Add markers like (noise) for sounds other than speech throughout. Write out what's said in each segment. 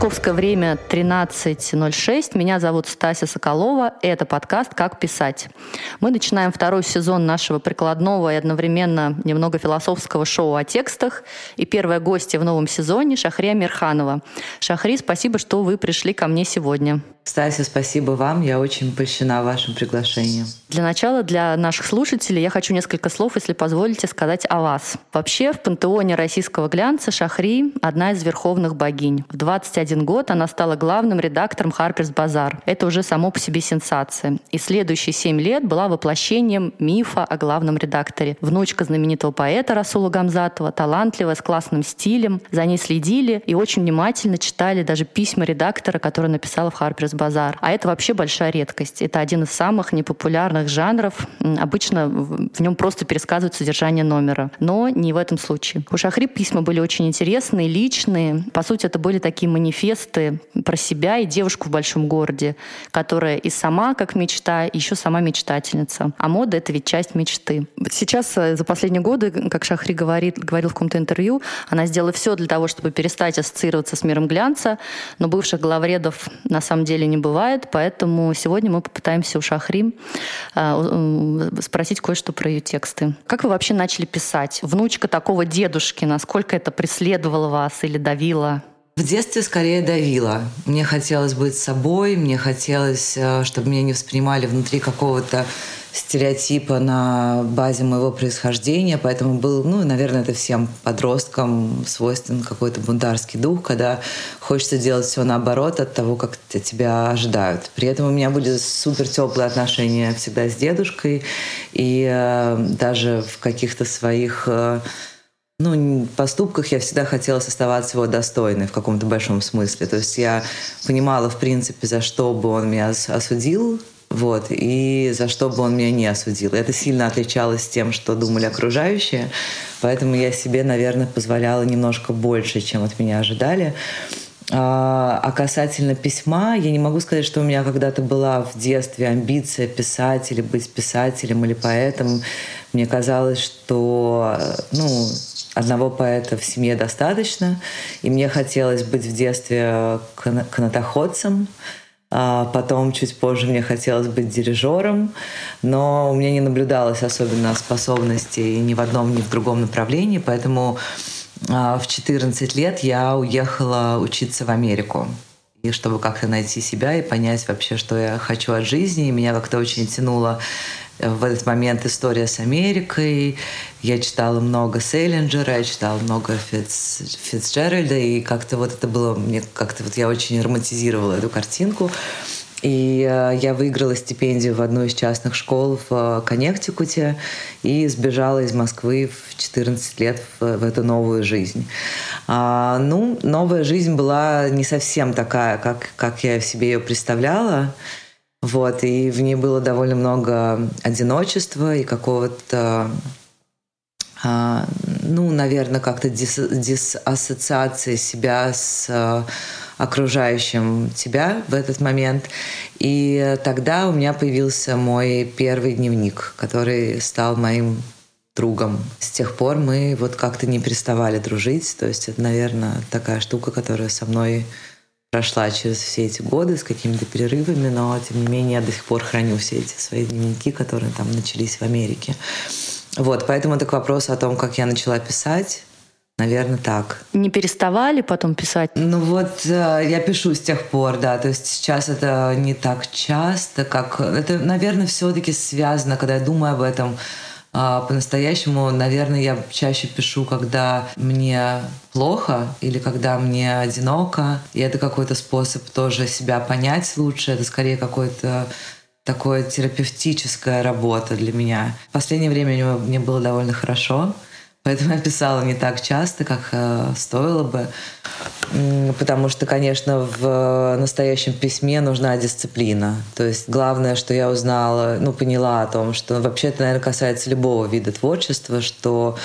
Московское время 13.06. Меня зовут Стася Соколова. Это подкаст «Как писать». Мы начинаем второй сезон нашего прикладного и одновременно немного философского шоу о текстах. И первая гостья в новом сезоне — Шахрия Мирханова. Шахри, спасибо, что вы пришли ко мне сегодня. Стася, спасибо вам. Я очень польщена вашим приглашением. Для начала, для наших слушателей, я хочу несколько слов, если позволите, сказать о вас. Вообще, в пантеоне российского глянца Шахри — одна из верховных богинь. В 21 год она стала главным редактором Harper's Bazaar. Это уже само по себе сенсация. И следующие 7 лет была воплощением мифа о главном редакторе. Внучка знаменитого поэта Расула Гамзатова, талантливая, с классным стилем. За ней следили и очень внимательно читали даже письма редактора, которые написала в Harper's базар. А это вообще большая редкость. Это один из самых непопулярных жанров. Обычно в нем просто пересказывают содержание номера. Но не в этом случае. У Шахри письма были очень интересные, личные. По сути, это были такие манифесты про себя и девушку в большом городе, которая и сама как мечта, и еще сама мечтательница. А мода — это ведь часть мечты. Сейчас э, за последние годы, как Шахри говорит, говорил в каком-то интервью, она сделала все для того, чтобы перестать ассоциироваться с миром глянца, но бывших главредов на самом деле не бывает, поэтому сегодня мы попытаемся у Шахри э, спросить кое-что про ее тексты. Как вы вообще начали писать? Внучка такого дедушки, насколько это преследовало вас или давило? В детстве скорее давило. Мне хотелось быть собой, мне хотелось, э, чтобы меня не воспринимали внутри какого-то стереотипа на базе моего происхождения, поэтому был, ну, наверное, это всем подросткам свойствен какой-то бунтарский дух, когда хочется делать все наоборот от того, как тебя ожидают. При этом у меня были супер теплые отношения всегда с дедушкой, и э, даже в каких-то своих э, ну, поступках я всегда хотела оставаться его достойной в каком-то большом смысле. То есть я понимала, в принципе, за что бы он меня осудил, вот, и за что бы он меня не осудил. Это сильно отличалось тем, что думали окружающие, поэтому я себе, наверное, позволяла немножко больше, чем от меня ожидали. А, а касательно письма, я не могу сказать, что у меня когда-то была в детстве амбиция писать или быть писателем или поэтом. Мне казалось, что ну, одного поэта в семье достаточно, и мне хотелось быть в детстве канатоходцем. А потом, чуть позже, мне хотелось быть дирижером, но у меня не наблюдалось особенно способностей ни в одном, ни в другом направлении, поэтому а, в 14 лет я уехала учиться в Америку. И чтобы как-то найти себя и понять вообще, что я хочу от жизни. И меня как-то очень тянуло в этот момент история с Америкой. Я читала много Селлинджера, я читала много Фитц, Фитцджеральда, и как-то вот это было, мне как-то вот я очень романтизировала эту картинку. И э, я выиграла стипендию в одну из частных школ в э, Коннектикуте и сбежала из Москвы в 14 лет в, в эту новую жизнь. А, ну, новая жизнь была не совсем такая, как, как я себе ее представляла. Вот, и в ней было довольно много одиночества и какого-то а, ну, наверное, как-то дис диссоциации себя с а, окружающим тебя в этот момент. И тогда у меня появился мой первый дневник, который стал моим другом. С тех пор мы вот как-то не переставали дружить. То есть это, наверное, такая штука, которая со мной прошла через все эти годы с какими-то перерывами, но тем не менее я до сих пор храню все эти свои дневники, которые там начались в Америке. Вот, поэтому это к вопросу о том, как я начала писать. Наверное, так. Не переставали потом писать? Ну вот э, я пишу с тех пор, да. То есть сейчас это не так часто, как... Это, наверное, все-таки связано, когда я думаю об этом, а, по-настоящему, наверное, я чаще пишу, когда мне плохо или когда мне одиноко. И это какой-то способ тоже себя понять лучше. Это скорее какой-то такое терапевтическая работа для меня. В последнее время мне было довольно хорошо. Поэтому я писала не так часто, как э, стоило бы. Потому что, конечно, в настоящем письме нужна дисциплина. То есть главное, что я узнала, ну, поняла о том, что вообще это, наверное, касается любого вида творчества, что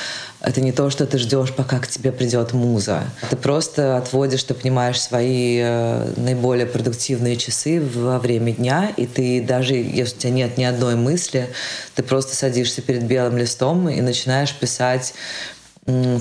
это не то, что ты ждешь, пока к тебе придет муза. Ты просто отводишь, ты понимаешь свои э, наиболее продуктивные часы во время дня, и ты даже, если у тебя нет ни одной мысли, ты просто садишься перед белым листом и начинаешь писать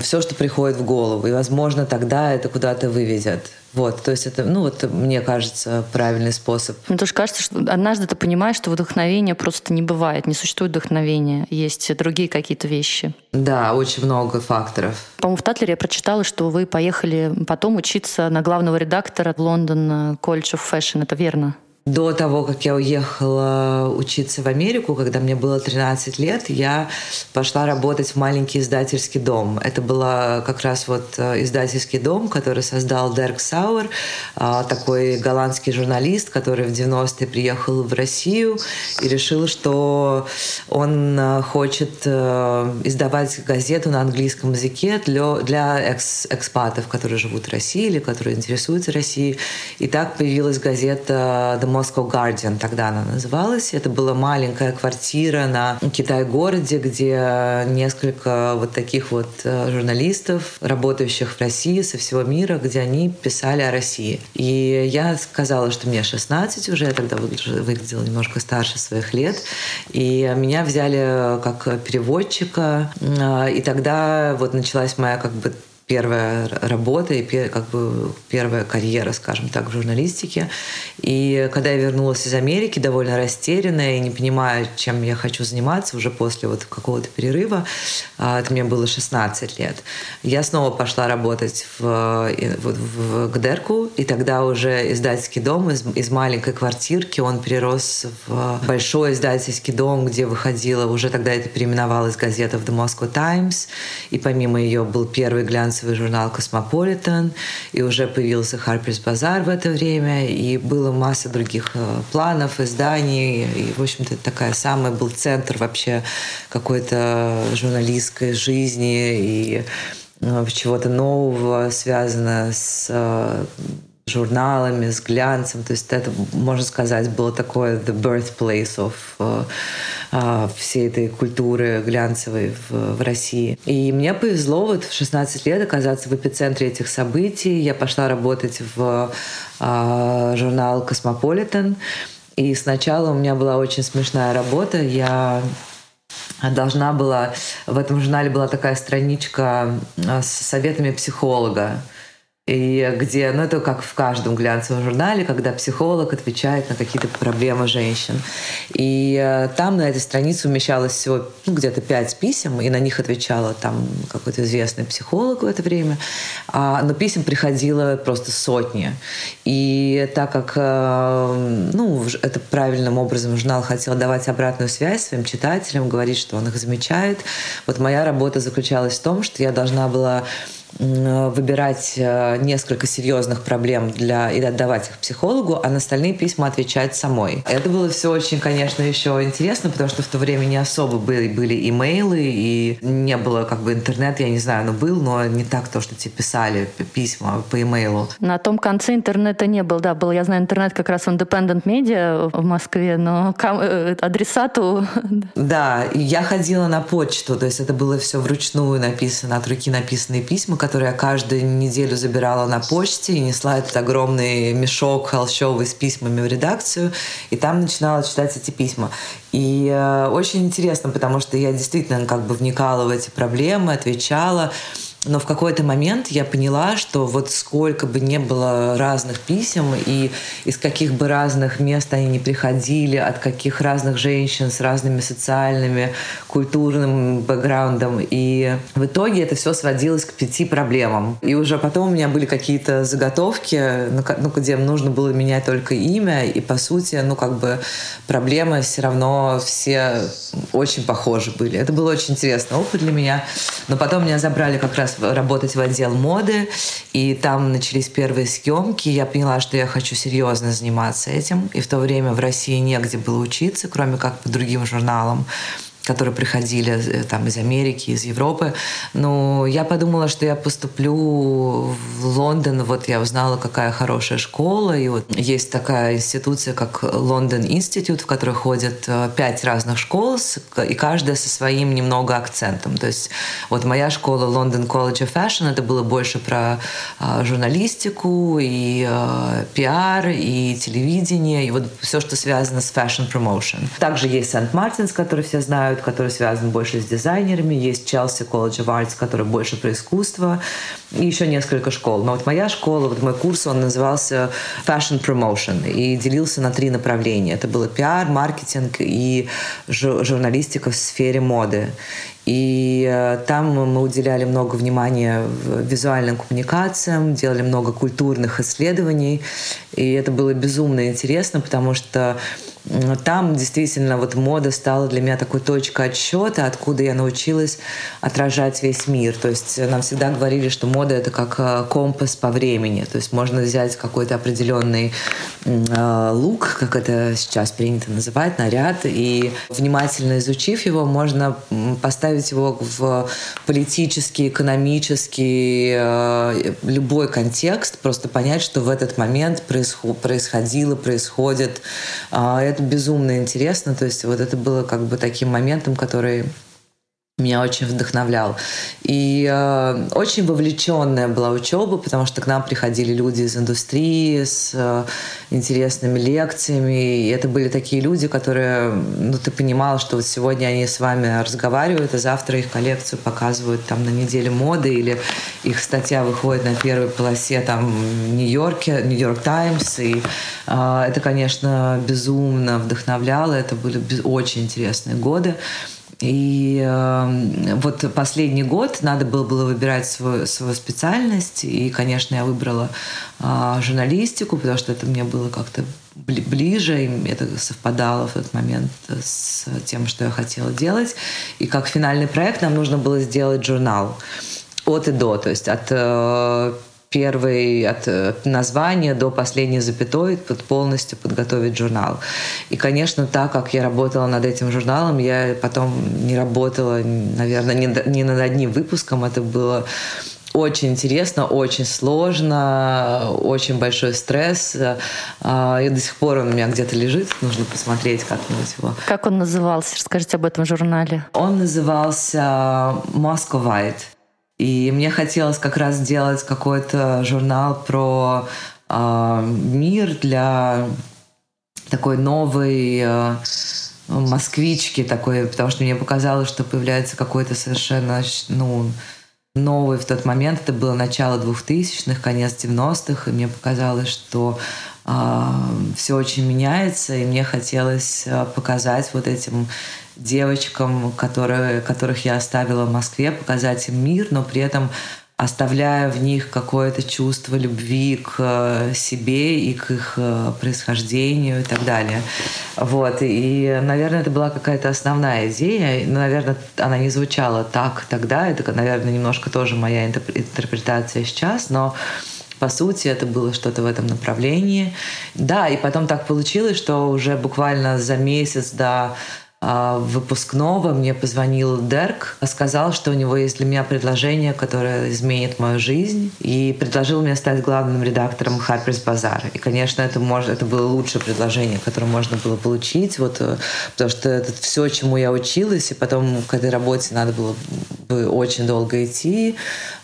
все, что приходит в голову. И, возможно, тогда это куда-то выведет. Вот, то есть это, ну вот, мне кажется, правильный способ. Мне тоже кажется, что однажды ты понимаешь, что вдохновения просто не бывает, не существует вдохновения, есть другие какие-то вещи. Да, очень много факторов. По-моему, в Татлере я прочитала, что вы поехали потом учиться на главного редактора в Лондон College of Fashion, это верно? До того, как я уехала учиться в Америку, когда мне было 13 лет, я пошла работать в маленький издательский дом. Это был как раз вот э, издательский дом, который создал Дерк Сауэр, а, такой голландский журналист, который в 90-е приехал в Россию и решил, что он э, хочет э, издавать газету на английском языке для, экс, экспатов, которые живут в России или которые интересуются Россией. И так появилась газета The Moscow Guardian, тогда она называлась. Это была маленькая квартира на Китай-городе, где несколько вот таких вот э, журналистов, работающих в России со всего мира, где они писали о России. И я сказала, что мне 16 уже, я тогда выглядела немножко старше своих лет. И меня взяли как переводчика. Э, и тогда вот началась моя как бы первая работа и как бы первая карьера, скажем так, в журналистике. И когда я вернулась из Америки, довольно растерянная и не понимая, чем я хочу заниматься уже после вот какого-то перерыва, а, это мне было 16 лет, я снова пошла работать в, в, в ГДРку, и тогда уже издательский дом из, из маленькой квартирки, он перерос в большой издательский дом, где выходила, уже тогда это переименовалась газета в The Moscow Times, и помимо ее был первый глянцевый глянцевый журнал «Cosmopolitan», и уже появился «Harper's Bazaar» в это время, и было масса других э, планов, изданий, и, в общем-то, такая самая был центр вообще какой-то журналистской жизни и э, чего-то нового, связано с э, журналами, с глянцем. То есть это, можно сказать, было такое the birthplace of uh, uh, всей этой культуры глянцевой в, в России. И мне повезло вот в 16 лет оказаться в эпицентре этих событий. Я пошла работать в uh, журнал «Cosmopolitan». И сначала у меня была очень смешная работа. Я должна была... В этом журнале была такая страничка с советами психолога и где, ну это как в каждом глянцевом журнале, когда психолог отвечает на какие-то проблемы женщин. И э, там на этой странице умещалось всего ну, где-то пять писем, и на них отвечала там какой-то известный психолог в это время. А, но писем приходило просто сотни. И так как э, ну, это правильным образом журнал хотел давать обратную связь своим читателям, говорить, что он их замечает, вот моя работа заключалась в том, что я должна была выбирать э, несколько серьезных проблем для, и отдавать их психологу, а на остальные письма отвечать самой. Это было все очень, конечно, еще интересно, потому что в то время не особо были, были имейлы, и не было как бы интернет, я не знаю, но был, но не так то, что тебе писали письма по имейлу. На том конце интернета не был, да, был, я знаю, интернет как раз в Independent Media в Москве, но э, адресату... (laughs) Да, я ходила на почту, то есть это было все вручную написано, от руки написанные письма, который я каждую неделю забирала на почте и несла этот огромный мешок холщовый с письмами в редакцию, и там начинала читать эти письма. И э, очень интересно, потому что я действительно как бы вникала в эти проблемы, отвечала. Но в какой-то момент я поняла, что вот сколько бы не было разных писем, и из каких бы разных мест они не приходили, от каких разных женщин с разными социальными, культурным бэкграундом, и в итоге это все сводилось к пяти проблемам. И уже потом у меня были какие-то заготовки, ну, ну где нужно было менять только имя, и по сути, ну как бы проблемы все равно все очень похожи были. Это был очень интересный опыт для меня. Но потом меня забрали как раз работать в отдел моды, и там начались первые съемки. Я поняла, что я хочу серьезно заниматься этим. И в то время в России негде было учиться, кроме как по другим журналам которые приходили э, там из Америки, из Европы. Но я подумала, что я поступлю в Лондон. Вот я узнала, какая хорошая школа. И вот есть такая институция, как Лондон Институт, в которой ходят э, пять разных школ, и каждая со своим немного акцентом. То есть вот моя школа London College of Fashion, это было больше про а, журналистику и пиар, и телевидение, и вот все, что связано с fashion promotion. Также есть Сент-Мартинс, который все знают, изучают, который связан больше с дизайнерами. Есть Chelsea College of Arts, который больше про искусство. И еще несколько школ. Но вот моя школа, вот мой курс, он назывался Fashion Promotion и делился на три направления. Это было пиар, маркетинг и журналистика в сфере моды. И э, там мы уделяли много внимания визуальным коммуникациям, делали много культурных исследований. И это было безумно интересно, потому что там действительно вот мода стала для меня такой точкой отсчета, откуда я научилась отражать весь мир. То есть нам всегда говорили, что мода это как э, компас по времени. То есть можно взять какой-то определенный э, лук, как это сейчас принято называть, наряд, и внимательно изучив его, можно поставить его в политический, экономический, э, любой контекст, просто понять, что в этот момент происходило, происходит. Э, это безумно интересно. То есть вот это было как бы таким моментом, который меня очень вдохновлял. И э, очень вовлеченная была учеба, потому что к нам приходили люди из индустрии с э, интересными лекциями. И это были такие люди, которые, ну, ты понимал, что вот сегодня они с вами разговаривают, а завтра их коллекцию показывают там на неделе моды, или их статья выходит на первой полосе там в Нью-Йорке, Нью-Йорк Таймс. И э, это, конечно, безумно вдохновляло. Это были очень интересные годы. И э, вот последний год надо было, было выбирать свою, свою специальность. И, конечно, я выбрала э, журналистику, потому что это мне было как-то ближе, и это совпадало в тот момент с тем, что я хотела делать. И как финальный проект нам нужно было сделать журнал от и до, то есть от э, первой от названия до последней запятой под полностью подготовить журнал. И, конечно, так как я работала над этим журналом, я потом не работала, наверное, не, не над одним выпуском. Это было очень интересно, очень сложно, очень большой стресс. А, и до сих пор он у меня где-то лежит, нужно посмотреть как-нибудь его. Как он назывался? Расскажите об этом журнале. Он назывался «Moscovite». И мне хотелось как раз сделать какой-то журнал про э, мир для такой новой э, москвички такой, потому что мне показалось, что появляется какой-то совершенно ну, новый в тот момент. Это было начало 2000-х, конец 90-х, и мне показалось, что э, все очень меняется, и мне хотелось показать вот этим девочкам, которые, которых я оставила в Москве, показать им мир, но при этом оставляя в них какое-то чувство любви к э, себе и к их э, происхождению и так далее. Вот. И, наверное, это была какая-то основная идея. Наверное, она не звучала так тогда. Это, наверное, немножко тоже моя интерпретация сейчас, но по сути, это было что-то в этом направлении. Да, и потом так получилось, что уже буквально за месяц до выпускного. Мне позвонил Дерк, сказал, что у него есть для меня предложение, которое изменит мою жизнь, и предложил мне стать главным редактором Harper's Bazaar. И, конечно, это, может, это было лучшее предложение, которое можно было получить, вот, э, потому что это все, чему я училась, и потом к этой работе надо было бы очень долго идти,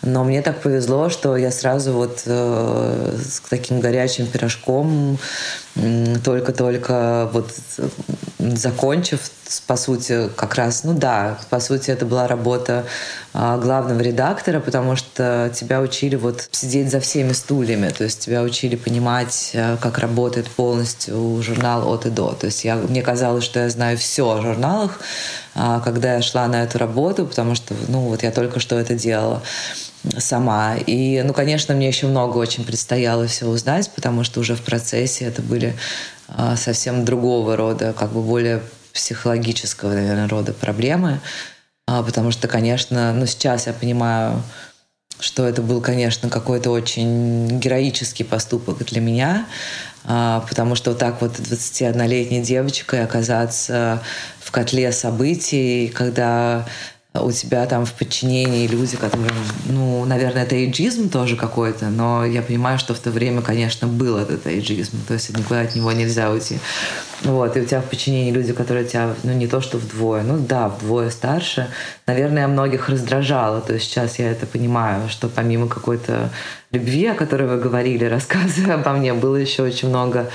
но мне так повезло, что я сразу вот э, с таким горячим пирожком только-только вот закончив, по сути, как раз, ну да, по сути, это была работа а, главного редактора, потому что тебя учили вот сидеть за всеми стульями, то есть тебя учили понимать, а, как работает полностью журнал от и до. То есть я, мне казалось, что я знаю все о журналах, а, когда я шла на эту работу, потому что, ну, вот я только что это делала сама. И, ну, конечно, мне еще много очень предстояло все узнать, потому что уже в процессе это были а, совсем другого рода, как бы более психологического, наверное, рода проблемы. А, потому что, конечно, ну, сейчас я понимаю, что это был, конечно, какой-то очень героический поступок для меня, а, потому что вот так вот 21-летней девочкой оказаться в котле событий, когда у тебя там в подчинении люди, которые, ну, наверное, это эйджизм тоже какой-то, но я понимаю, что в то время, конечно, был этот эйджизм, то есть никуда от него нельзя уйти. Вот, и у тебя в подчинении люди, которые тебя, ну, не то что вдвое, ну, да, вдвое старше, наверное, многих раздражало, то есть сейчас я это понимаю, что помимо какой-то любви, о которой вы говорили, (laughs) рассказывая обо мне, было еще очень много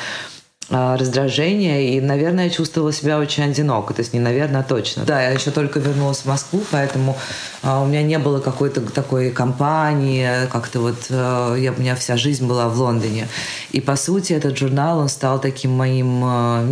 раздражение, и, наверное, я чувствовала себя очень одиноко. То есть не наверное, а точно. Да, я еще только вернулась в Москву, поэтому а, у меня не было какой-то такой компании, как-то вот а, я, у меня вся жизнь была в Лондоне. И, по сути, этот журнал, он стал таким моим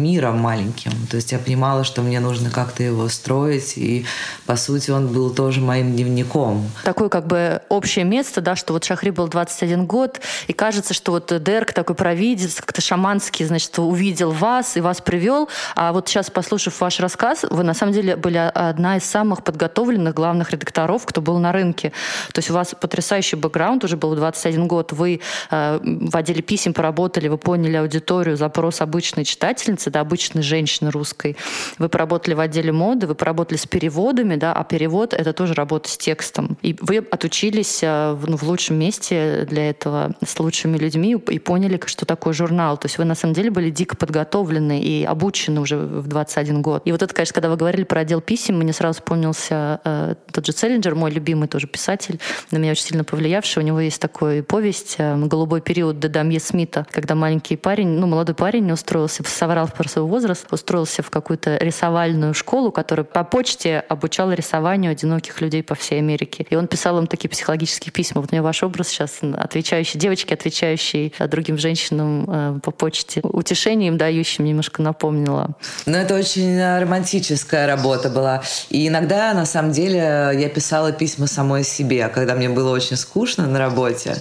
миром маленьким. То есть я понимала, что мне нужно как-то его строить, и, по сути, он был тоже моим дневником. Такое как бы общее место, да, что вот Шахри был 21 год, и кажется, что вот Дерк такой провидец, как-то шаманский, значит, увидел вас и вас привел. А вот сейчас, послушав ваш рассказ, вы на самом деле были одна из самых подготовленных главных редакторов, кто был на рынке. То есть у вас потрясающий бэкграунд, уже был 21 год, вы э, в отделе писем поработали, вы поняли аудиторию, запрос обычной читательницы, да, обычной женщины русской. Вы поработали в отделе моды, вы поработали с переводами, да, а перевод — это тоже работа с текстом. И вы отучились э, ну, в лучшем месте для этого с лучшими людьми и поняли, что такое журнал. То есть вы на самом деле были дико подготовлены и обучены уже в 21 год. И вот это, конечно, когда вы говорили про отдел писем, мне сразу вспомнился э, тот же Целлинджер, мой любимый тоже писатель, на меня очень сильно повлиявший. У него есть такой повесть э, «Голубой период» Дедамье Смита, когда маленький парень, ну, молодой парень устроился, соврал про свой возраст, устроился в какую-то рисовальную школу, которая по почте обучала рисованию одиноких людей по всей Америке. И он писал им такие психологические письма. Вот у меня ваш образ сейчас, отвечающий, девочки, отвечающие другим женщинам э, по почте, утешающий решением дающим немножко напомнила. Ну, это очень э, романтическая работа была. И иногда, на самом деле, я писала письма самой себе, когда мне было очень скучно на работе.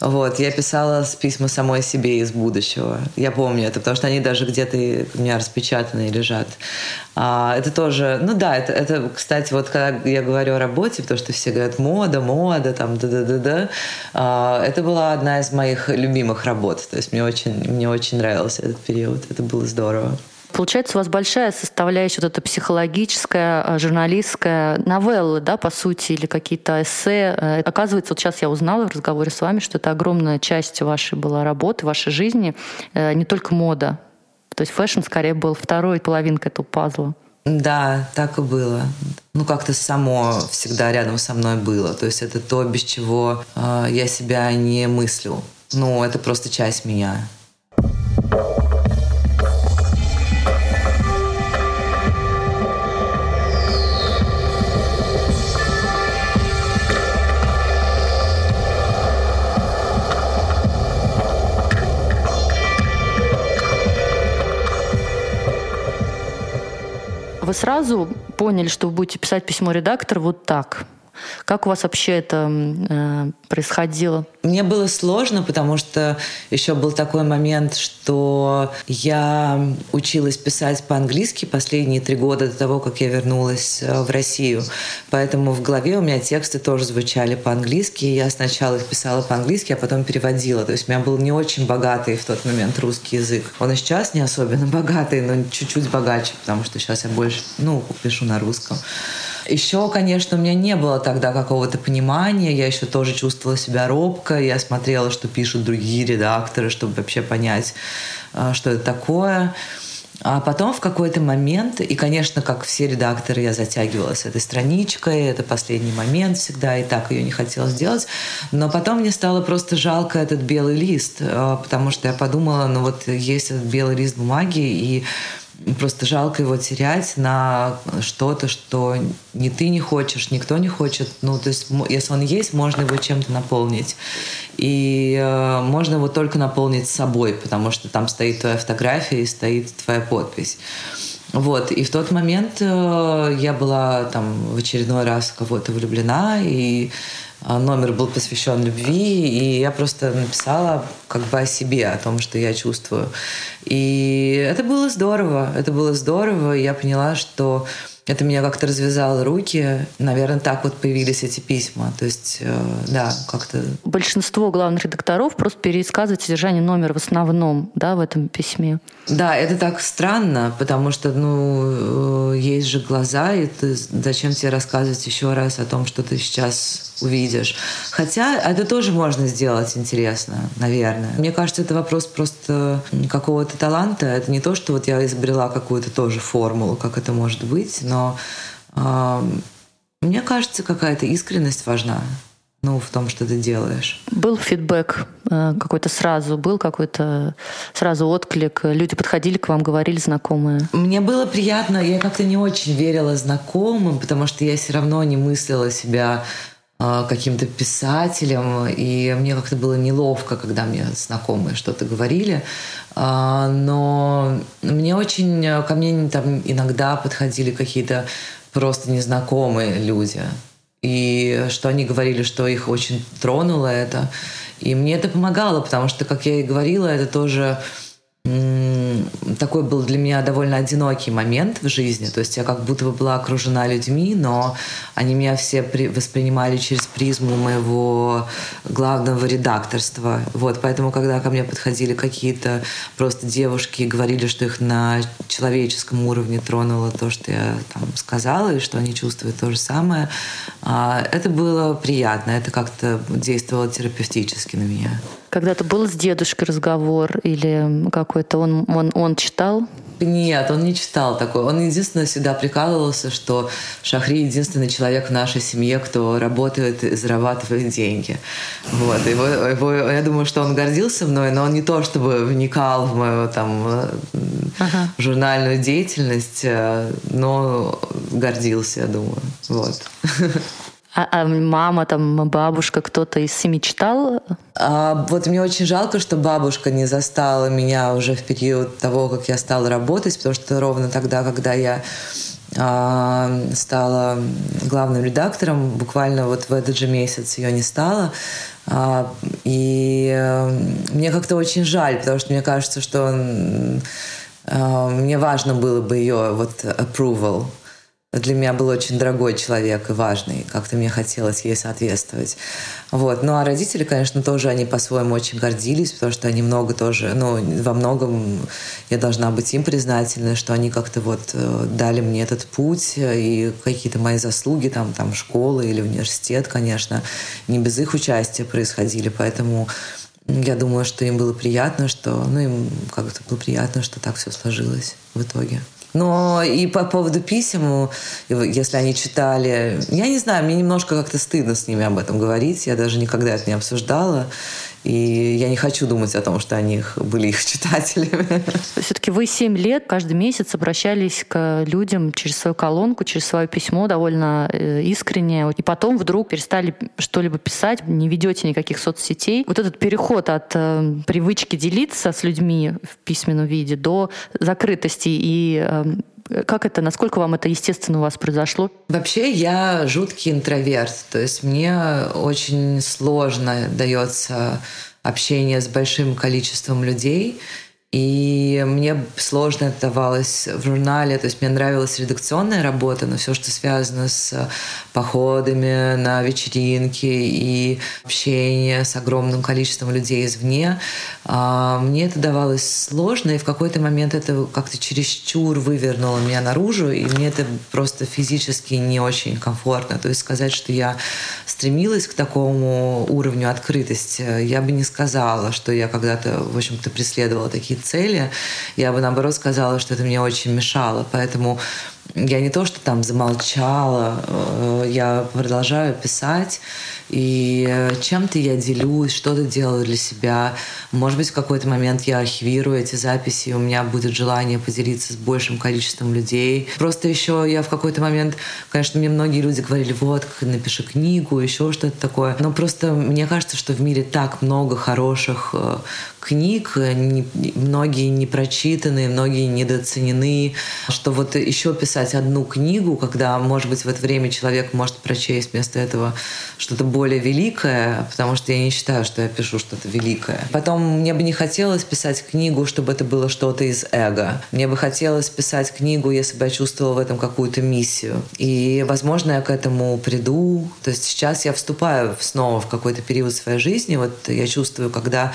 Вот, я писала письма самой себе из будущего. Я помню это, потому что они даже где-то у меня распечатанные лежат. А, это тоже, ну да, это, это, кстати, вот когда я говорю о работе, потому что все говорят мода, мода, там, да-да-да-да, а, это была одна из моих любимых работ. То есть мне очень, мне очень нравился этот период, это было здорово. Получается, у вас большая составляющая вот эта психологическая, а, журналистская новеллы, да, по сути, или какие-то эссе. Э, оказывается, вот сейчас я узнала в разговоре с вами, что это огромная часть вашей была работы, вашей жизни, э, не только мода. То есть fashion скорее был второй половинкой этого пазла. Да, так и было. Ну, как-то само всегда рядом со мной было. То есть это то, без чего э, я себя не мыслю. Ну, это просто часть меня. Вы сразу поняли, что вы будете писать письмо редактор вот так? Как у вас вообще это э, происходило? Мне было сложно, потому что еще был такой момент, что я училась писать по-английски последние три года до того, как я вернулась э, в Россию. Поэтому в голове у меня тексты тоже звучали по-английски. Я сначала их писала по-английски, а потом переводила. То есть у меня был не очень богатый в тот момент русский язык. Он и сейчас не особенно (laughs) богатый, но чуть-чуть богаче, потому что сейчас я больше, ну, пишу на русском. Еще, конечно, у меня не было тогда какого-то понимания, я еще тоже чувствовала себя робко, я смотрела, что пишут другие редакторы, чтобы вообще понять, а, что это такое. А потом в какой-то момент, и, конечно, как все редакторы, я затягивалась этой страничкой, это последний момент всегда, и так ее не хотела сделать. Но потом мне стало просто жалко этот белый лист, а, потому что я подумала, ну вот есть этот белый лист бумаги, и Просто жалко его терять на что-то, что ни ты не хочешь, никто не хочет. Ну, то есть, если он есть, можно его чем-то наполнить. И э, можно его только наполнить собой, потому что там стоит твоя фотография и стоит твоя подпись. Вот, и в тот момент э, я была там в очередной раз кого-то влюблена, и номер был посвящен любви, и я просто написала как бы о себе, о том, что я чувствую. И это было здорово, это было здорово, и я поняла, что это меня как-то развязало руки. Наверное, так вот появились эти письма. То есть, э, да, как-то... Большинство главных редакторов просто пересказывают содержание номера в основном, да, в этом письме. Да, это так странно, потому что, ну, э, есть же глаза, и ты, зачем тебе рассказывать еще раз о том, что ты сейчас увидишь. Хотя это тоже можно сделать интересно, наверное. Мне кажется, это вопрос просто какого-то таланта. Это не то, что вот я изобрела какую-то тоже формулу, как это может быть, но э, мне кажется, какая-то искренность важна. ну, в том, что ты делаешь. Был фидбэк э, какой-то сразу, был какой-то сразу отклик, люди подходили к вам, говорили знакомые? Мне было приятно, я как-то не очень верила знакомым, потому что я все равно не мыслила себя каким-то писателем, и мне как-то было неловко, когда мне знакомые что-то говорили. А, но мне очень, ко мне там иногда подходили какие-то просто незнакомые люди и что они говорили, что их очень тронуло это. И мне это помогало, потому что, как я и говорила, это тоже такой был для меня довольно одинокий момент в жизни. То есть я как будто бы была окружена людьми, но они меня все при, воспринимали через призму моего главного редакторства. Вот, поэтому, когда ко мне подходили какие-то просто девушки и говорили, что их на человеческом уровне тронуло то, что я там сказала, и что они чувствуют то же самое, а, это было приятно, это как-то действовало терапевтически на меня. Когда-то был с дедушкой разговор или какой-то он, он, он читал? Нет, он не читал такой. Он единственное всегда прикалывался, что Шахри единственный человек в нашей семье, кто работает и зарабатывает деньги. Вот. Его, его, я думаю, что он гордился мной, но он не то чтобы вникал в мою там ага. журнальную деятельность, э, но гордился, я думаю. Вот. (laughs) А, а мама, там, бабушка, кто-то из семьи читал? А, вот мне очень жалко, что бабушка не застала меня уже в период того, как я стала работать, потому что ровно тогда, когда я а, стала главным редактором, буквально вот в этот же месяц ее не стало. А, и э, мне как-то очень жаль, потому что мне кажется, что а, мне важно было бы ее вот approval для меня был очень дорогой человек и важный. Как-то мне хотелось ей соответствовать. Вот. Ну, а родители, конечно, тоже они по-своему очень гордились, потому что они много тоже, ну, во многом я должна быть им признательна, что они как-то вот э, дали мне этот путь и какие-то мои заслуги, там, там, школа или университет, конечно, не без их участия происходили, поэтому я думаю, что им было приятно, что, ну, им как-то было приятно, что так все сложилось в итоге. Но и по поводу писем, если они читали, я не знаю, мне немножко как-то стыдно с ними об этом говорить. Я даже никогда это не обсуждала. И я не хочу думать о том, что они были их читателями. (laughs) Все-таки вы семь лет каждый месяц обращались к людям через свою колонку, через свое письмо довольно э, искренне. И потом вдруг перестали что-либо писать, не ведете никаких соцсетей. Вот этот переход от э, привычки делиться с людьми в письменном виде до закрытости и э, как это, насколько вам это естественно у вас произошло? Вообще я жуткий интроверт, то есть мне очень сложно дается общение с большим количеством людей. И мне сложно это давалось в журнале, то есть мне нравилась редакционная работа, но все, что связано с походами на вечеринки и общение с огромным количеством людей извне, а, мне это давалось сложно, и в какой-то момент это как-то чересчур вывернуло меня наружу, и мне это просто физически не очень комфортно. То есть сказать, что я стремилась к такому уровню открытости, я бы не сказала, что я когда-то, в общем-то, преследовала такие цели, я бы наоборот сказала, что это мне очень мешало. Поэтому я не то, что там замолчала, э, я продолжаю писать, и чем-то я делюсь, что-то делаю для себя. Может быть, в какой-то момент я архивирую эти записи, и у меня будет желание поделиться с большим количеством людей. Просто еще я в какой-то момент, конечно, мне многие люди говорили, вот, напиши книгу, еще что-то такое. Но просто мне кажется, что в мире так много хороших э, книг, многие не прочитаны, многие недооценены, что вот еще писать одну книгу, когда, может быть, в это время человек может прочесть вместо этого что-то более великое, потому что я не считаю, что я пишу что-то великое. Потом мне бы не хотелось писать книгу, чтобы это было что-то из эго. Мне бы хотелось писать книгу, если бы я чувствовала в этом какую-то миссию. И, возможно, я к этому приду. То есть сейчас я вступаю снова в какой-то период своей жизни. Вот я чувствую, когда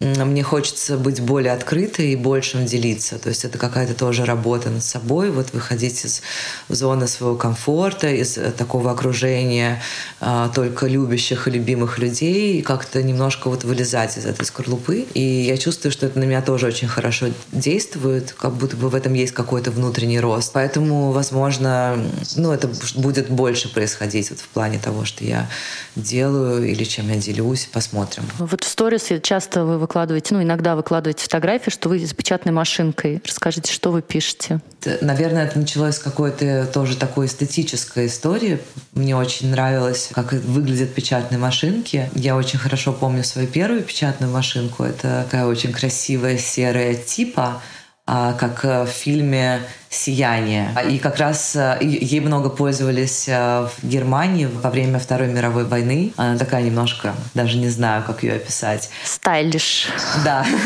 мне хочется быть более открытой и большим делиться. То есть это какая-то тоже работа над собой, вот выходить из зоны своего комфорта, из такого окружения а, только любящих и любимых людей, и как-то немножко вот вылезать из этой скорлупы. И я чувствую, что это на меня тоже очень хорошо действует, как будто бы в этом есть какой-то внутренний рост. Поэтому, возможно, ну, это будет больше происходить вот в плане того, что я делаю или чем я делюсь. Посмотрим. Вот в сторис часто вы выкладываете, ну, иногда выкладываете фотографии, что вы с печатной машинкой. Расскажите, что вы пишете? Наверное, это началось с какой-то тоже такой эстетической истории. Мне очень нравилось, как выглядят печатные машинки. Я очень хорошо помню свою первую печатную машинку. Это такая очень красивая серая типа, как в фильме «Сияние». И как раз э, ей много пользовались э, в Германии во время Второй мировой войны. Она такая немножко, даже не знаю, как ее описать. Стайлиш. Да. (laughs)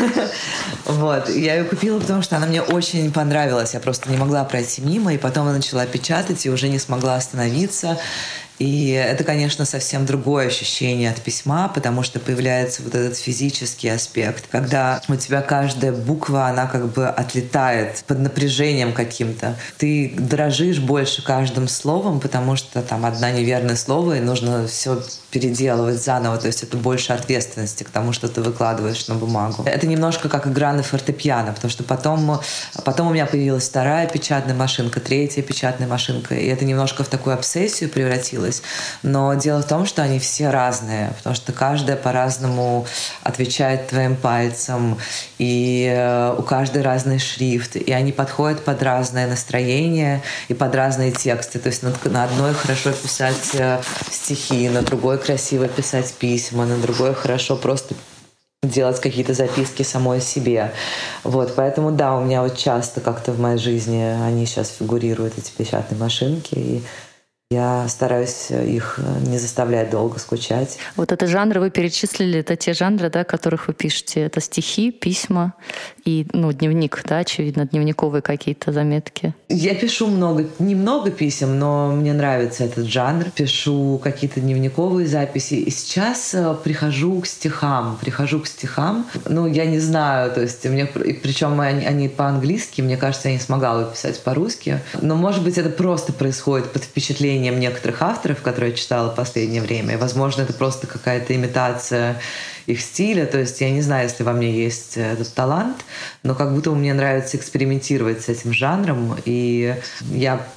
Вот. Я ее купила, потому что она мне очень понравилась. Я просто не могла пройти мимо, и потом я начала печатать, и уже не смогла остановиться. И это, конечно, совсем другое ощущение от письма, потому что появляется вот этот физический аспект, когда у тебя каждая буква, она как бы отлетает под напряжением каким-то. Ты дрожишь больше каждым словом, потому что там одна неверное слово, и нужно все переделывать заново, то есть это больше ответственности к тому, что ты выкладываешь на бумагу. Это немножко как игра на фортепиано, потому что потом, потом у меня появилась вторая печатная машинка, третья печатная машинка, и это немножко в такую обсессию превратилось. Но дело в том, что они все разные, потому что каждая по-разному отвечает твоим пальцам, и э, у каждой разный шрифт, и они подходят под разное настроение и под разные тексты. То есть на одной хорошо писать э, стихи, на другой красиво писать письма, на другое хорошо просто делать какие-то записки самой себе. Вот, поэтому да, у меня вот часто как-то в моей жизни они сейчас фигурируют, эти печатные машинки, и я стараюсь их не заставлять долго скучать. Вот это жанры вы перечислили, это те жанры, да, которых вы пишете. Это стихи, письма и ну, дневник, да, очевидно, дневниковые какие-то заметки. Я пишу много, немного писем, но мне нравится этот жанр. Пишу какие-то дневниковые записи. И сейчас э, прихожу к стихам. Прихожу к стихам. Ну, я не знаю, то есть мне, причем они, они по-английски, мне кажется, я не смогла выписать по-русски. Но, может быть, это просто происходит под впечатлением впечатлением некоторых авторов, которые я читала в последнее время. И, возможно, это просто какая-то имитация их стиля. То есть я не знаю, если во мне есть этот талант, но как будто мне нравится экспериментировать с этим жанром, и я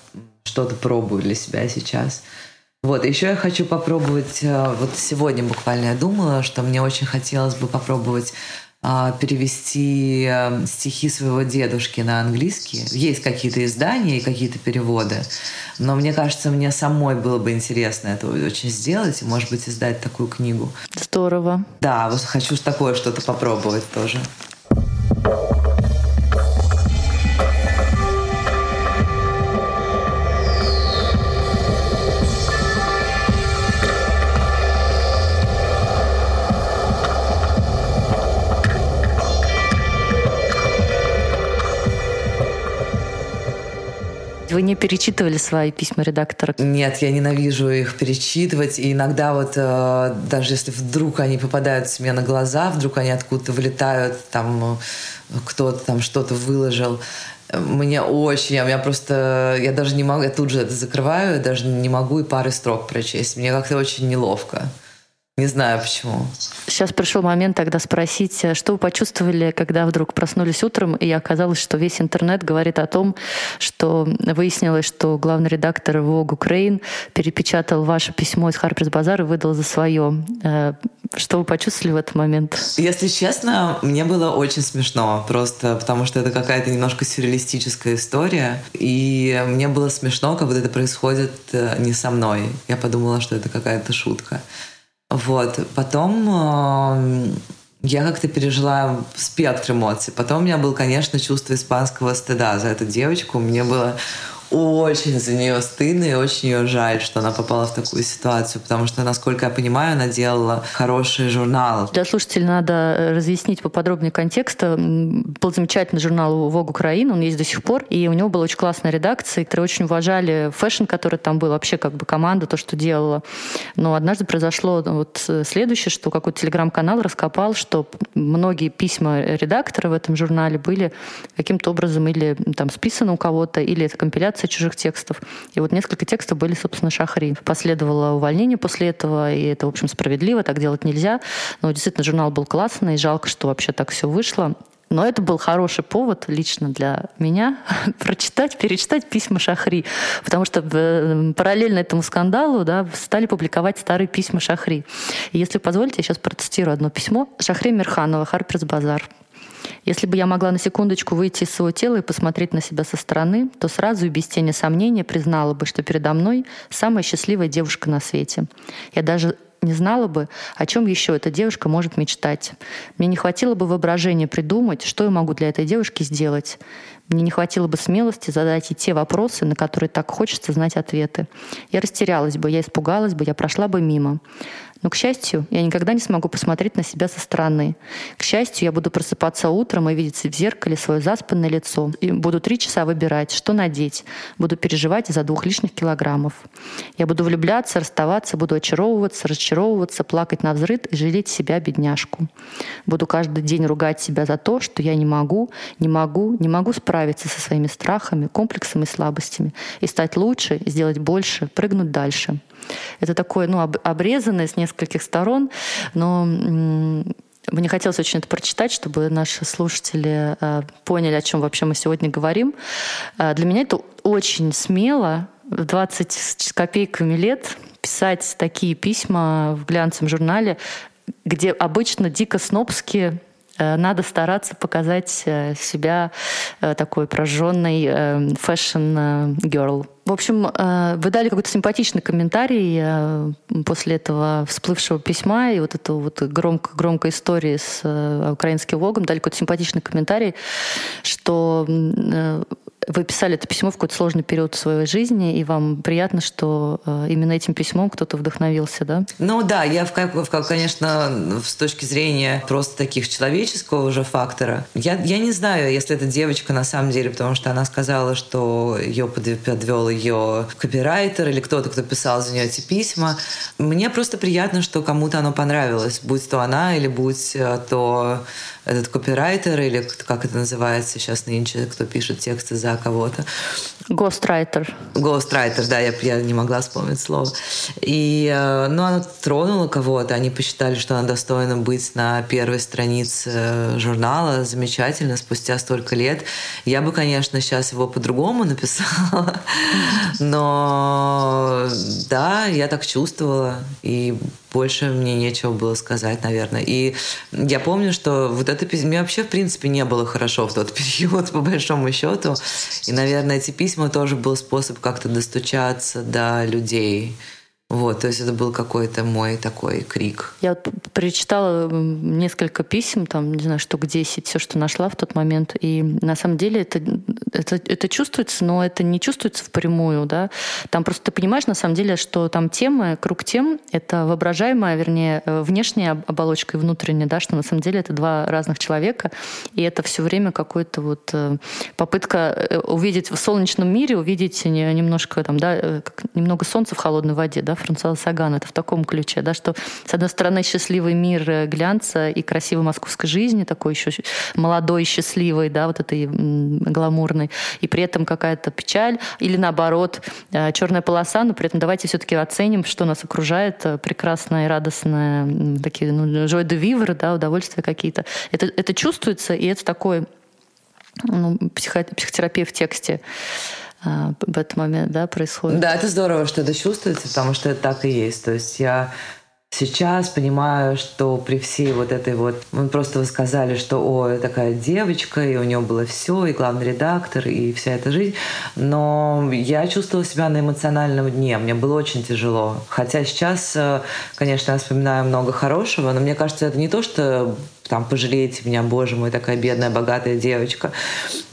что-то пробую для себя сейчас. Вот, еще я хочу попробовать, э, вот сегодня буквально я думала, что мне очень хотелось бы попробовать перевести эм, стихи своего дедушки на английский. Есть какие-то издания и какие-то переводы, но мне кажется, мне самой было бы интересно это очень сделать и, может быть, издать такую книгу. Здорово. Да, вот хочу такое что-то попробовать тоже. Вы не перечитывали свои письма редактора? Нет, я ненавижу их перечитывать. И иногда вот э, даже если вдруг они попадаются мне на глаза, вдруг они откуда-то вылетают, там э, кто-то там что-то выложил, мне очень, я, я просто, я даже не могу, я тут же это закрываю, даже не могу и пары строк прочесть. Мне как-то очень неловко. Не знаю почему. Сейчас пришел момент тогда спросить, э, что вы почувствовали, когда вдруг проснулись утром, и оказалось, что весь интернет говорит о том, что выяснилось, что главный редактор Vogue Ukraine перепечатал ваше письмо из Harper's Bazaar и выдал за свое. Э, что вы почувствовали в этот момент? Если честно, мне было очень смешно, просто потому что это какая-то немножко сюрреалистическая история, и мне было смешно, как будто это происходит э, не со мной. Я подумала, что это какая-то шутка. Вот. Потом э, я как-то пережила спектр эмоций. Потом у меня было, конечно, чувство испанского стыда за эту девочку. Мне было очень за нее стыдно и очень ее жаль, что она попала в такую ситуацию, потому что, насколько я понимаю, она делала хороший журнал. Для слушателей надо э, разъяснить поподробнее контекст. Был замечательный журнал «Vogue Украина», он есть до сих пор, и у него была очень классная редакция, которые очень уважали fashion, который там был, вообще как бы команда, то, что делала. Но однажды произошло вот следующее, что какой-то телеграм-канал раскопал, что многие письма редактора в этом журнале были каким-то образом или там списаны у кого-то, или это компиляция чужих текстов. И вот несколько текстов были, собственно, Шахри. Последовало увольнение после этого, и это, в общем, справедливо, так делать нельзя. Но действительно, журнал был классный, и жалко, что вообще так все вышло. Но это был хороший повод лично для меня (laughs) прочитать, перечитать письма Шахри. Потому что э, параллельно этому скандалу да, стали публиковать старые письма Шахри. И если позволите, я сейчас процитирую одно письмо. Шахри Мирханова, Харперс Базар. Если бы я могла на секундочку выйти из своего тела и посмотреть на себя со стороны, то сразу и без тени сомнения признала бы, что передо мной самая счастливая девушка на свете. Я даже не знала бы, о чем еще эта девушка может мечтать. Мне не хватило бы воображения придумать, что я могу для этой девушки сделать. Мне не хватило бы смелости задать ей те вопросы, на которые так хочется знать ответы. Я растерялась бы, я испугалась бы, я прошла бы мимо. Но, к счастью, я никогда не смогу посмотреть на себя со стороны. К счастью, я буду просыпаться утром и видеть в зеркале свое заспанное лицо. И буду три часа выбирать, что надеть. Буду переживать из-за двух лишних килограммов. Я буду влюбляться, расставаться, буду очаровываться, разочаровываться, плакать на взрыд и жалеть себя, бедняжку. Буду каждый день ругать себя за то, что я не могу, не могу, не могу справиться со своими страхами, комплексами и слабостями. И стать лучше, сделать больше, прыгнуть дальше. Это такое, ну, обрезанное с нескольких сторон, но мне хотелось очень это прочитать, чтобы наши слушатели э, поняли, о чем вообще мы сегодня говорим. Э, для меня это очень смело в 20 с копейками лет писать такие письма в глянцевом журнале, где обычно дико снобские Э, надо стараться показать себя такой прожженной fashion girl. В общем, вы дали какой-то симпатичный комментарий после этого всплывшего письма и вот эту вот громко, громкой истории с украинским влогом, дали какой-то симпатичный комментарий, что вы писали это письмо в какой-то сложный период своей жизни, и вам приятно, что э, именно этим письмом кто-то вдохновился, да? Ну да, я, в, в, конечно, с точки зрения просто таких человеческого уже фактора, я, я не знаю, если эта девочка на самом деле, потому что она сказала, что ее подвел ее копирайтер или кто-то, кто писал за нее эти письма. Мне просто приятно, что кому-то оно понравилось, будь то она или будь э, то этот копирайтер или как это называется сейчас нынче, кто пишет тексты за кого-то. Гострайтер. Гострайтер, да, я, я не могла вспомнить слово. И, э, ну, она тронула кого-то, они посчитали, что она достойна быть на первой странице журнала. Замечательно, спустя столько лет. Я бы, конечно, сейчас его по-другому написала, (laughs) но да, я так чувствовала, и больше мне нечего было сказать, наверное. И я помню, что вот это письмо... Мне вообще, в принципе, не было хорошо в тот (laughs) период, по большому счету. И, наверное, эти письма тоже был способ как-то достучаться до людей. Вот, то есть это был какой-то мой такой крик. Я вот перечитала несколько писем, там, не знаю, штук 10, все, что нашла в тот момент. И на самом деле это, это, это чувствуется, но это не чувствуется впрямую, да. Там просто ты понимаешь, на самом деле, что там темы, круг тем — это воображаемая, вернее, э, внешняя оболочка и внутренняя, да, что на самом деле это два разных человека, и это все время какой-то вот э, попытка э, увидеть в солнечном мире, увидеть немножко там, да, немного солнца в холодной воде, да, Франсуа Саган. Это в таком ключе, да, что, с одной стороны, счастливый мир э, глянца и красивой московской жизни, такой еще молодой, счастливый, да, вот этой гламурной, и при этом какая-то печаль, или наоборот, э, черная полоса, но при этом давайте все-таки оценим, что нас окружает, э, прекрасное и радостное, такие, ну, joy de vivre, да, удовольствия какие-то. Это, это чувствуется, и это такой ну, психо, психотерапия в тексте. А, в этот момент да, происходит. Да, это здорово, что это чувствуется, потому что это так и есть. То есть я Сейчас понимаю, что при всей вот этой вот... Мы просто вы сказали, что о, такая девочка, и у нее было все, и главный редактор, и вся эта жизнь. Но я чувствовала себя на эмоциональном дне. Мне было очень тяжело. Хотя сейчас, э, конечно, я вспоминаю много хорошего, но мне кажется, это не то, что там пожалейте меня, боже мой, такая бедная, богатая девочка.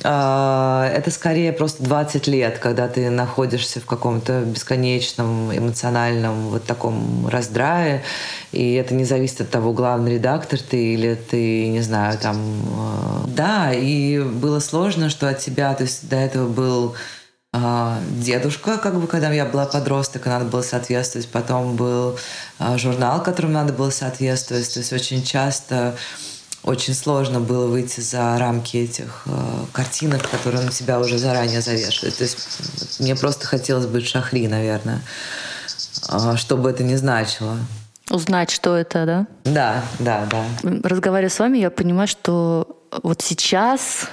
А, это скорее просто 20 лет, когда ты находишься в каком-то бесконечном эмоциональном вот таком раздрае, и это не зависит от того, главный редактор ты или ты, не знаю, там... Э, да, и было сложно, что от тебя, то есть до этого был дедушка, как бы, когда я была подросток, и надо было соответствовать. Потом был а, журнал, которому надо было соответствовать. То есть очень часто очень сложно было выйти за рамки этих э, картинок, которые на тебя уже заранее завешивают. То есть мне просто хотелось быть шахри, наверное, э, что бы это ни значило. Узнать, что это, да? Да, да, да. Разговаривая с вами, я понимаю, что вот сейчас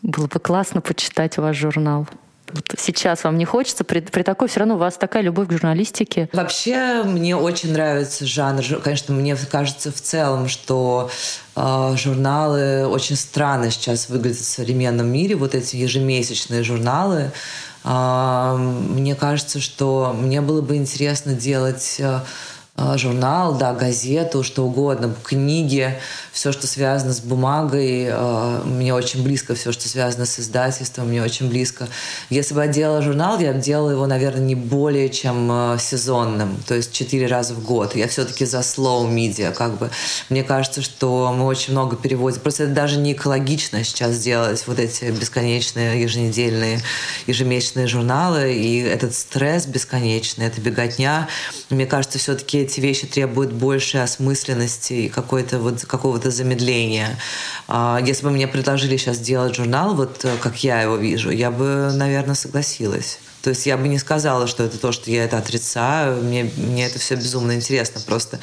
было бы классно почитать ваш журнал вот сейчас вам не хочется, при, при такой все равно у вас такая любовь к журналистике. Вообще мне очень нравится жанр. Конечно, мне кажется в целом, что э, журналы очень странно сейчас выглядят в современном мире. Вот эти ежемесячные журналы. Э, мне кажется, что мне было бы интересно делать э, журнал, да, газету, что угодно, книги, все, что связано с бумагой. А, мне очень близко все, что связано с издательством, мне очень близко. Если бы я делала журнал, я бы делала его, наверное, не более чем а, сезонным, то есть четыре раза в год. Я все-таки за slow media, как бы. Мне кажется, что мы очень много переводим. Просто это даже не экологично сейчас делать вот эти бесконечные еженедельные, ежемесячные журналы, и этот стресс бесконечный, эта беготня. Мне кажется, все-таки эти вещи требуют большей осмысленности и какой-то вот какого-то замедления. А, если бы мне предложили сейчас сделать журнал, вот э, как я его вижу, я бы, наверное, согласилась. То есть я бы не сказала, что это то, что я это отрицаю. Мне, мне это все безумно интересно. Просто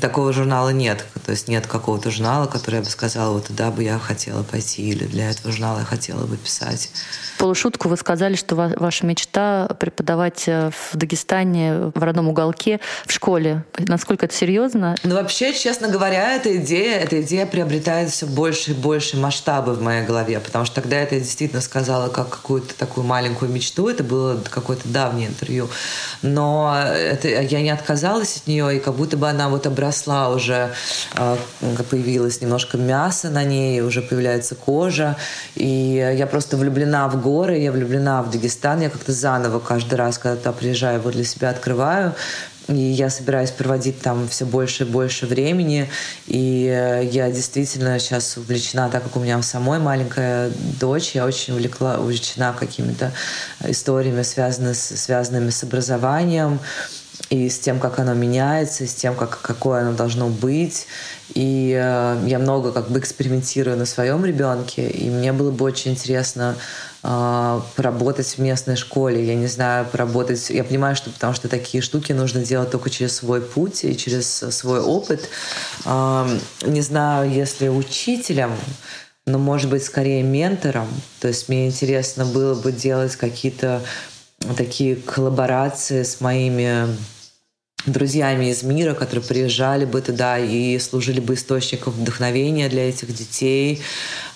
такого журнала нет. То есть нет какого-то журнала, который я бы сказала, вот туда бы я хотела пойти, или для этого журнала я хотела бы писать. Полушутку вы сказали, что ваша мечта преподавать э, в Дагестане, в родном уголке, в школе. Насколько это серьезно? Ну, вообще, честно говоря, эта идея, эта идея приобретает все больше и больше масштабы в моей голове, потому что тогда это действительно сказала как какую-то такую маленькую мечту, это было какое-то давнее интервью, но это, я не отказалась от нее, и как будто бы она вот обросла уже, э, появилось немножко мяса на ней, уже появляется кожа, и я просто влюблена в горы, я влюблена в Дагестан, я как-то заново каждый раз, когда туда приезжаю, его для себя открываю. И я собираюсь проводить там все больше и больше времени. И э, я действительно сейчас увлечена, так как у меня самой маленькая дочь, я очень увлекла, увлечена какими-то историями, связанными связанными с образованием и с тем, как оно меняется, и с тем, как, какое оно должно быть. И э, я много как бы экспериментирую на своем ребенке, и мне было бы очень интересно э, поработать в местной школе, я не знаю, поработать... Я понимаю, что потому что такие штуки нужно делать только через свой путь и через свой опыт. Э, не знаю, если учителем, но, может быть, скорее ментором. То есть мне интересно было бы делать какие-то такие коллаборации с моими друзьями из мира, которые приезжали бы туда и служили бы источником вдохновения для этих детей,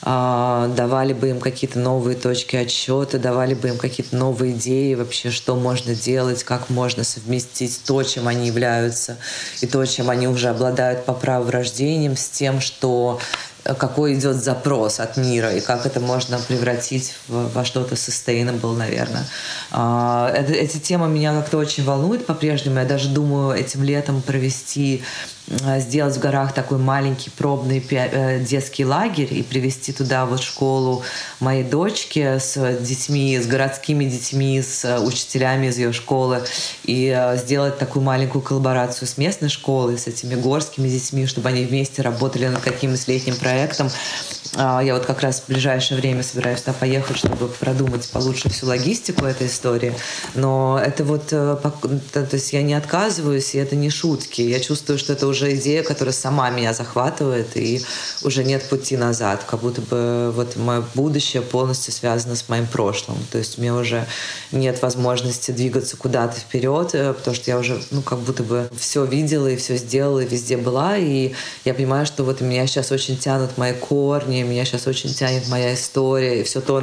а, давали бы им какие-то новые точки отсчета, давали бы им какие-то новые идеи вообще, что можно делать, как можно совместить то, чем они являются, и то, чем они уже обладают по праву рождения, с тем, что какой идет запрос от мира и как это можно превратить в, во что-то sustainable, наверное. А, это, эти темы меня как-то очень волнуют по-прежнему. Я даже думаю этим летом провести Э, сделать в горах такой маленький пробный э, детский лагерь и привести туда вот школу моей дочки с детьми, с городскими детьми, с э, учителями из ее школы и сделать такую маленькую коллаборацию с местной школой, с этими горскими детьми, чтобы они вместе работали над каким-то летним проектом. А, я вот как раз в ближайшее время собираюсь туда поехать, чтобы продумать получше всю логистику этой истории. Но это вот, то есть я не отказываюсь, и это не шутки. Я чувствую, что это уже уже идея, которая сама меня захватывает, и уже нет пути назад, как будто бы вот мое будущее полностью связано с моим прошлым. То есть у меня уже нет возможности двигаться куда-то вперед, э, потому что я уже, ну, как будто бы все видела и все сделала, и везде была, и я понимаю, что вот меня сейчас очень тянут мои корни, мне, меня сейчас очень тянет моя история, и все то,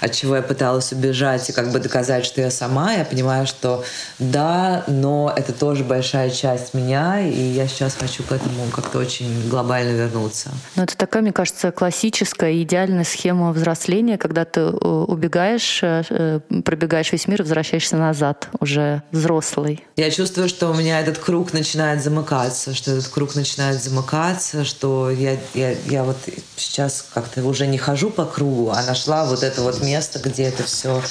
от чего я пыталась убежать и как бы доказать, что я сама, я понимаю, что да, но это тоже большая часть меня, и я сейчас хочу к этому как-то очень глобально вернуться. Ну, это такая, мне кажется, классическая идеальная схема взросления, когда ты э, убегаешь, э, э, пробегаешь весь мир и возвращаешься назад, уже взрослый. Я чувствую, что у меня этот круг начинает замыкаться, что этот круг начинает замыкаться, что я, я, я вот сейчас как-то уже не хожу по кругу, а нашла вот это вот место, где это все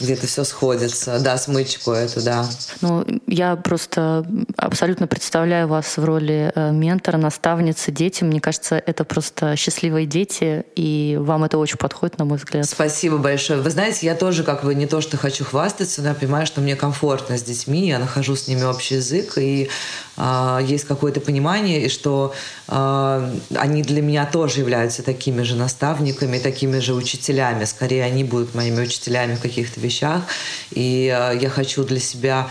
где-то все сходится. Да, смычку эту, да. Ну, я просто абсолютно представляю вас в роли э, ментора, наставницы детям. Мне кажется, это просто счастливые дети, и вам это очень подходит, на мой взгляд. Спасибо большое. Вы знаете, я тоже как бы не то, что хочу хвастаться, но я понимаю, что мне комфортно с детьми, я нахожу с ними общий язык, и э, есть какое-то понимание, и что э, они для меня тоже являются такими же наставниками, такими же учителями. Скорее, они будут моими учителями в каких-то вещах. И э, я хочу для себя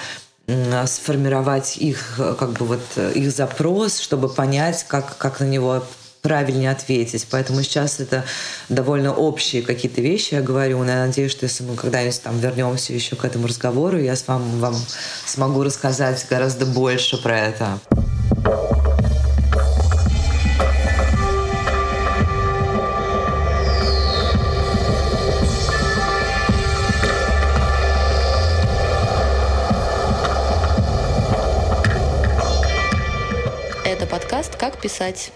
сформировать их, как бы вот их запрос, чтобы понять, как, как на него правильнее ответить. Поэтому сейчас это довольно общие какие-то вещи я говорю. Но я надеюсь, что если мы когда-нибудь там вернемся еще к этому разговору, я с вами вам смогу рассказать гораздо больше про это. Писать».